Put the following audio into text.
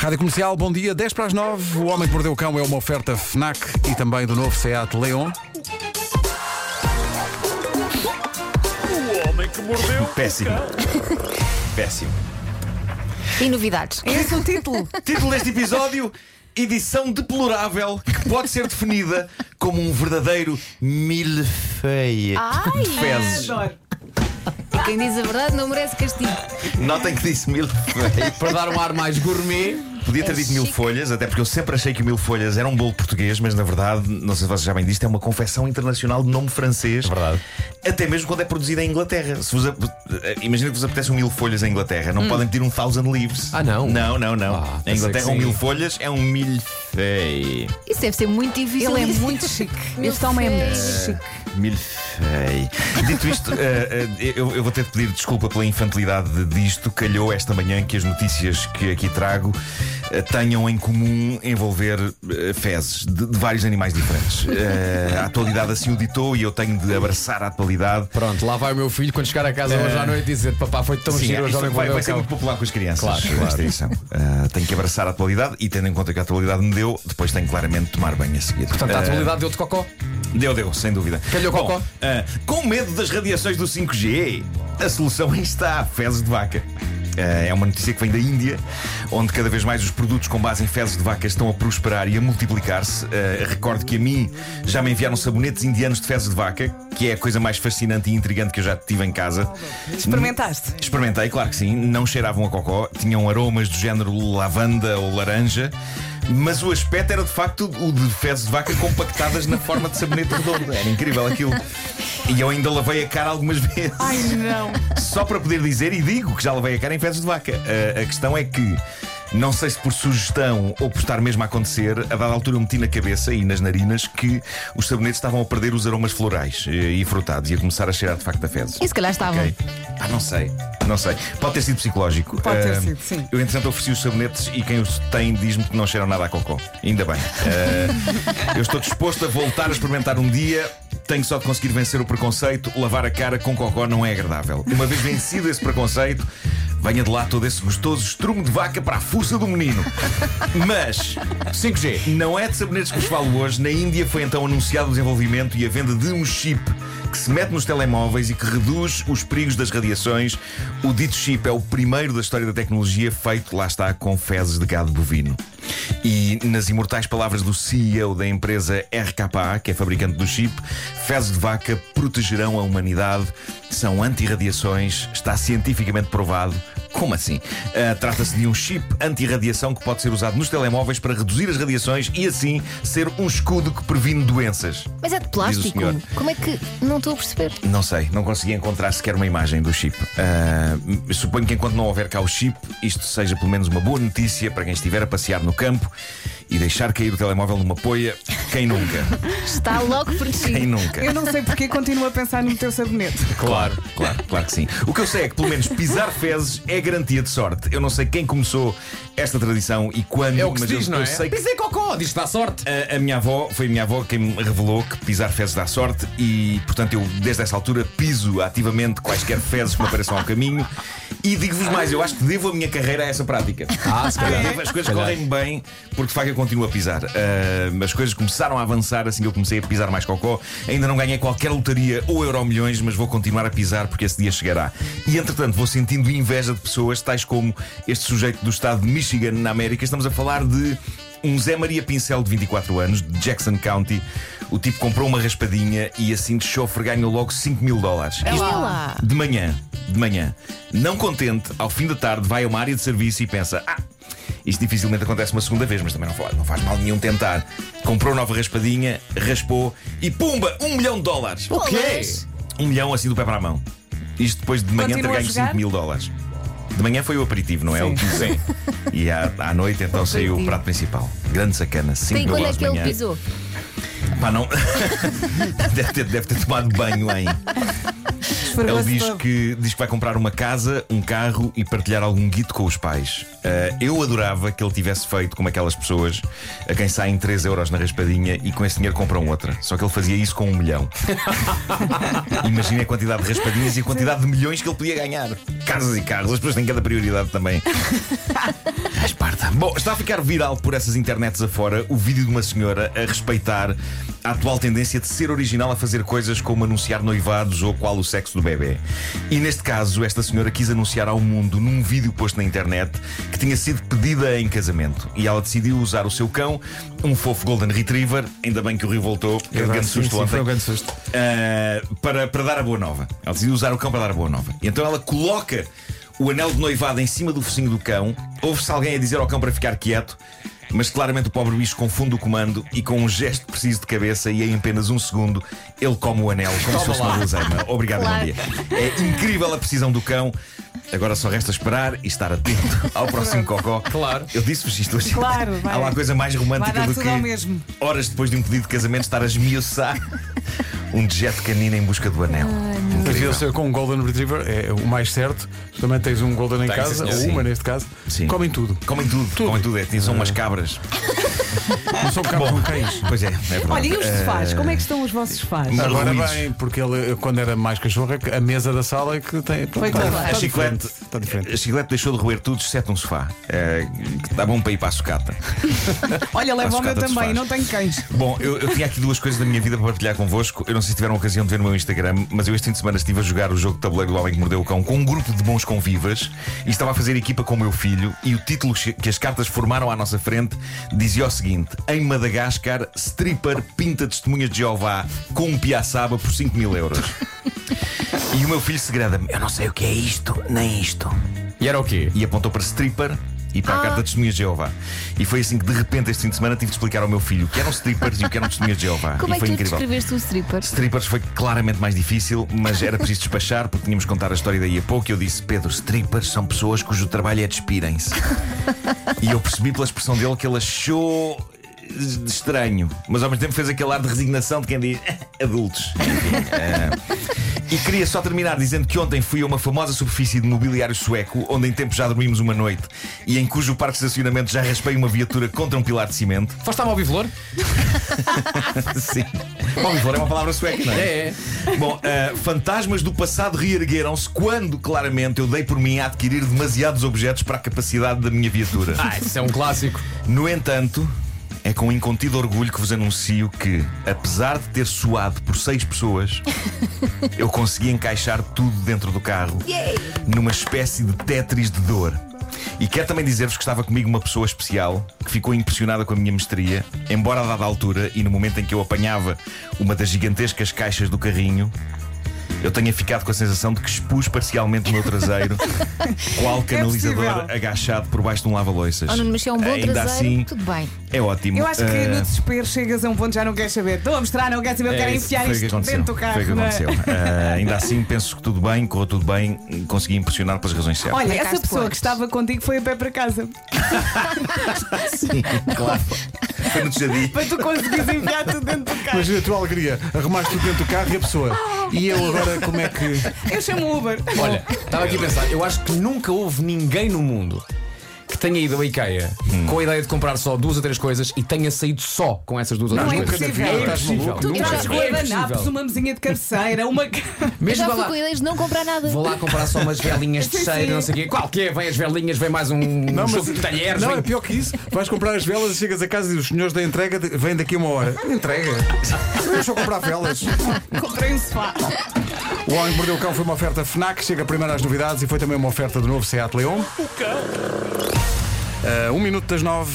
Rádio Comercial, bom dia, 10 para as 9. O Homem que Mordeu o Cão é uma oferta FNAC e também do novo Seat Leon. O homem que mordeu. Péssimo. Péssimo. E novidades? Esse é o título. Título deste episódio: Edição deplorável que pode ser definida como um verdadeiro milfeia Ai, de fezes. Adoro. Quem diz a verdade não merece castigo. Notem que disse milfeia. Para dar um ar mais gourmet. Podia ter É dito mil folhas, até porque eu sempre achei que o mil folhas era um bolo português, mas na verdade, não sei se vocês sabem disto, é uma confecção internacional de nome francês. Verdade. Até mesmo quando é produzida em Inglaterra. Se vos, ap- imagina que vos apetece um mil folhas em Inglaterra, não podem pedir um thousand leaves. Ah, não? Não, não, não. Ah, em Inglaterra, um mil folhas é um milfei. Isso deve ser muito difícil. Ele é muito chique. Este homem é muito chique. Milfei. Dito isto, eh, eh, eu, eu vou ter de pedir desculpa pela infantilidade disto. Calhou esta manhã que as notícias que aqui trago eh, tenham em comum envolver eh, fezes de, de vários animais diferentes. Eh, a atualidade assim o ditou e eu tenho de abraçar a atualidade. Pronto, lá vai o meu filho quando chegar a casa hoje à noite dizer: Papá, foi tão Sim, giro, hoje vai, vai ser cão." muito popular com as crianças. Claro, claro. Eh, tenho que abraçar a atualidade e, tendo em conta que a atualidade me deu, depois tenho claramente de tomar banho a seguir. Portanto, a Eh, atualidade deu-te cocó. Deu, deu, sem dúvida. Calhou Bom, cocó? ah, com medo das radiações do 5G, a solução aí está: fezes de vaca. Ah, é uma notícia que vem da Índia, onde cada vez mais os produtos com base em fezes de vaca estão a prosperar e a multiplicar-se. Ah, recordo que a mim já me enviaram sabonetes indianos de fezes de vaca, que é a coisa mais fascinante e intrigante que eu já tive em casa. Experimentaste? Experimentei, claro que sim. Não cheiravam a cocó, tinham aromas do género lavanda ou laranja. Mas o aspecto era de facto o de fezes de vaca compactadas na forma de sabonete redondo. Era incrível aquilo. E eu ainda lavei a cara algumas vezes. Ai, não. Só para poder dizer, e digo que já lavei a cara em fezes de vaca. A, a questão é que, não sei se por sugestão ou por estar mesmo a acontecer, a dada altura eu meti na cabeça e nas narinas que os sabonetes estavam a perder os aromas florais eh, e frutados e a começar a cheirar de facto a fezes. E se calhar estavam. Ok. Ah, não sei. Não sei. Pode ter sido psicológico. Pode ter Ah, sido, sim. Eu, entretanto, ofereci os sabonetes e quem os tem diz-me que não cheiram nada a cocó. Ainda bem. Ah, eu estou disposto a voltar a experimentar um dia. Tenho só de conseguir vencer o preconceito. Lavar a cara com cocó não é agradável. Uma vez vencido esse preconceito, venha de lá todo esse gostoso estrumo de vaca para a fuça do menino. Mas 5G. não é de sabonetes que vos falo hoje. Na Índia foi então anunciado o desenvolvimento e a venda de um chip que se mete nos telemóveis e que reduz os perigos das radiações. O dito chip é o primeiro da história da tecnologia feito, lá está, com fezes de gado bovino. E nas imortais palavras do CEO da empresa RKA, que é fabricante do chip, fezes de vaca protegerão a humanidade, são anti-radiações, está cientificamente provado. Como assim? Ah, Trata-se de um chip anti-radiação que pode ser usado nos telemóveis para reduzir as radiações e assim ser um escudo que previne doenças. Mas é de plástico. Como é que. Não estou a perceber. Não sei, não consegui encontrar sequer uma imagem do chip. Ah, suponho que enquanto não houver cá o chip, isto seja pelo menos uma boa notícia para quem estiver a passear no campo e deixar cair o telemóvel numa poia. Quem nunca? Está logo Quem protegido. nunca? Eu não sei porque continuo a pensar no teu sabonete. Claro, claro, claro que sim. O que eu sei é que pelo menos pisar fezes é garantia de sorte. Eu não sei quem começou esta tradição e quando, É o que se mas eu, diz, não eu é? sei que Pisei cocó, diz que dá sorte. A, a minha avó, foi a minha avó quem me revelou que pisar fezes dá sorte e, portanto, eu desde essa altura piso ativamente quaisquer fezes que me apareçam ao caminho. E digo-vos mais, eu acho que devo a minha carreira a essa prática. Ah, se calhar. As coisas correm bem porque de facto eu continuo a pisar. Ah, as coisas começaram a avançar assim que eu comecei a pisar mais cocó. Ainda não ganhei qualquer lotaria ou euro milhões, mas vou continuar a pisar porque esse dia chegará. E entretanto vou sentindo inveja de pessoas tais como este sujeito do estado de Michigan, na América. Estamos a falar de um Zé Maria Pincel de 24 anos, de Jackson County. O tipo comprou uma raspadinha e assim de chofre ganhou logo 5 mil dólares. É lá. De manhã, de manhã. Não contente, ao fim da tarde, vai a uma área de serviço e pensa: Ah, isto dificilmente acontece uma segunda vez, mas também não faz, não faz mal nenhum tentar. Comprou nova raspadinha, raspou e pumba! Um milhão de dólares! O quê? Um milhão assim do pé para a mão. Isto depois de manhã ter ganho jogar? 5 mil dólares. De manhã foi o aperitivo, não é? Sim. O que Sim. E à, à noite então saiu o prato principal. Grande sacana, 5 Tem mil quando é que de ele manhã. pisou? Epá, não. deve, ter, deve ter tomado banho em. Ele diz que, diz que vai comprar uma casa, um carro e partilhar algum guito com os pais. Ah, eu adorava que ele tivesse feito como aquelas pessoas a quem saem 3 euros na raspadinha e com esse dinheiro compram outra. Só que ele fazia isso com um milhão. Imagina a quantidade de raspadinhas e a quantidade de milhões que ele podia ganhar. Casas e carros, as pessoas têm cada prioridade também. Esparta. Bom, está a ficar viral por essas internets afora o vídeo de uma senhora a respeitar a atual tendência de ser original a fazer coisas como anunciar noivados ou qual o sexo do bebê. E neste caso, esta senhora quis anunciar ao mundo num vídeo posto na internet que tinha sido pedida em casamento. E ela decidiu usar o seu cão, um fofo Golden Retriever, ainda bem que o Rio voltou, que era um grande Sim, susto sim, ontem. foi um grande susto. Uh, para, para dar a boa nova. Ela decidiu usar o cão para dar a boa nova. E então ela coloca o anel de noivado em cima do focinho do cão, ouve-se alguém a dizer ao cão para ficar quieto. Mas claramente o pobre bicho confunde o comando e com um gesto preciso de cabeça e em apenas um segundo ele come o anel como se fosse uma guloseima. Obrigado, Claro. bom dia. É incrível a precisão do cão. Agora só resta esperar e estar atento ao próximo cocó. Claro. Eu disse-vos isto hoje. Claro, vai. Há lá coisa mais romântica do que mesmo. horas depois de um pedido de casamento estar a esmiuçar um dejeto canino em busca do anel. Mas ser com um Golden Retriever é o mais certo. Também tens um Golden em Tens, casa, sim, ou sim. uma neste caso. Sim. Comem tudo. Comem tudo, comem tudo. É, são umas cabras. Não são cabos, são cães. Pois é, é verdade. Olha, e os sofás? Eh, Como é que estão os vossos sofás? Não. Agora ruídos. bem, porque ele, quando era mais cachorro, é que a mesa da sala é que tem. Foi está, toda. está A chiclete. Está diferente. a chiclete deixou de roer tudo, exceto um sofá. É, que está bom para ir para a sucata. Olha, leva o meu também, sofás. não tenho cães. Bom, eu, eu tinha aqui duas coisas da minha vida para partilhar convosco. Eu não sei se tiveram a ocasião de ver no meu Instagram, mas eu este fim de semana estive a jogar o jogo de tabuleiro do Homem que Mordeu o Cão com um grupo de bons convivas e estava a fazer equipa com o meu filho. E o título que as cartas formaram à nossa frente dizia o seguinte: Em Madagascar, stripper pinta testemunhas de Jeová com um piaçaba por 5 mil euros. E o meu filho segredamente: Eu não sei o que é isto, nem isto E era o quê? e apontou para stripper e para a Ah. carta de testemunhas de Jeová. E foi assim que de repente este fim de semana tive de explicar ao meu filho o que eram strippers e o que eram testemunhas de Jeová. Como e é foi que tu incrível. descreveste o stripper? Strippers foi claramente mais difícil, mas era preciso despachar porque tínhamos que contar a história daí a pouco. E eu disse: Pedro, strippers são pessoas cujo trabalho é despirem-se. e eu percebi pela expressão dele que ele achou de estranho, mas ao mesmo tempo fez aquele ar de resignação de quem diz adultos. Enfim, eh, E queria só terminar dizendo que ontem fui a uma famosa superfície de mobiliário sueco, onde em tempo já dormimos uma noite e em cujo parque de estacionamento já raspei uma viatura contra um pilar de cimento. Foste à Mobivlor? Sim. Mobivlor é uma palavra sueca, não é? É, é. Bom, uh, fantasmas do passado reergueram-se quando, claramente, eu dei por mim a adquirir demasiados objetos para a capacidade da minha viatura. Ah, isso é um clássico. No entanto, é com incontido orgulho que vos anuncio que, apesar de ter suado por seis pessoas, eu consegui encaixar tudo dentro do carro numa espécie de Tetris de dor. E quero também dizer-vos que estava comigo uma pessoa especial que ficou impressionada com a minha mestria, embora a dada altura e no momento em que eu apanhava uma das gigantescas caixas do carrinho. Eu tenha ficado com a sensação de que expus parcialmente o meu traseiro, qual canalizador possível. agachado por baixo de um lava-loiças. Oh, Nuno, mas se é um bom Ainda traseiro, assim, tudo bem. É ótimo. Eu acho que Ah, no desespero chegas a um ponto que já não queres saber. Estou a mostrar, não quero saber, eu É quero isso, enfiar foi o que isto dentro do carro. Foi o que é? aconteceu. Ah, ainda assim, penso que tudo bem, correu tudo bem, consegui impressionar pelas razões certas. Olha, essa pessoa pontos. que estava contigo foi a pé para casa. Sim, claro. Foi no Tejadi. Para tu conseguires enfiar tudo dentro do carro. Imagina a tua alegria, arrumaste tudo dentro do carro e a pessoa. E eu agora como é que. Eu chamo o Uber. Olha, estava aqui a pensar, eu acho que nunca houve ninguém no mundo tenha ido ao IKEA com a ideia de comprar só duas ou três coisas e tenha saído só com essas duas ou três é coisas. É impossível. maluco? Tu Nunca. trazes É guardanapos, impossível. uma mesinha de cabeceira, uma. Eu Mesmo já fui lá, com ideias de não comprar nada. vou lá comprar só umas velinhas de cheiro, não sei o quê. Qualquer, vem as velinhas, vem mais um Não, jogo de talheres. não vem- é pior que isso. Vais comprar as velas e chegas a casa e os senhores da entrega de- vêm daqui a uma hora. Entrega. Eu só comprar velas. Comprei um sofá. O Homem que Mordeu o Cão foi uma oferta FNAC, chega primeiro às novidades e foi também uma oferta do novo Seat Leon. Uh, um minuto das nove.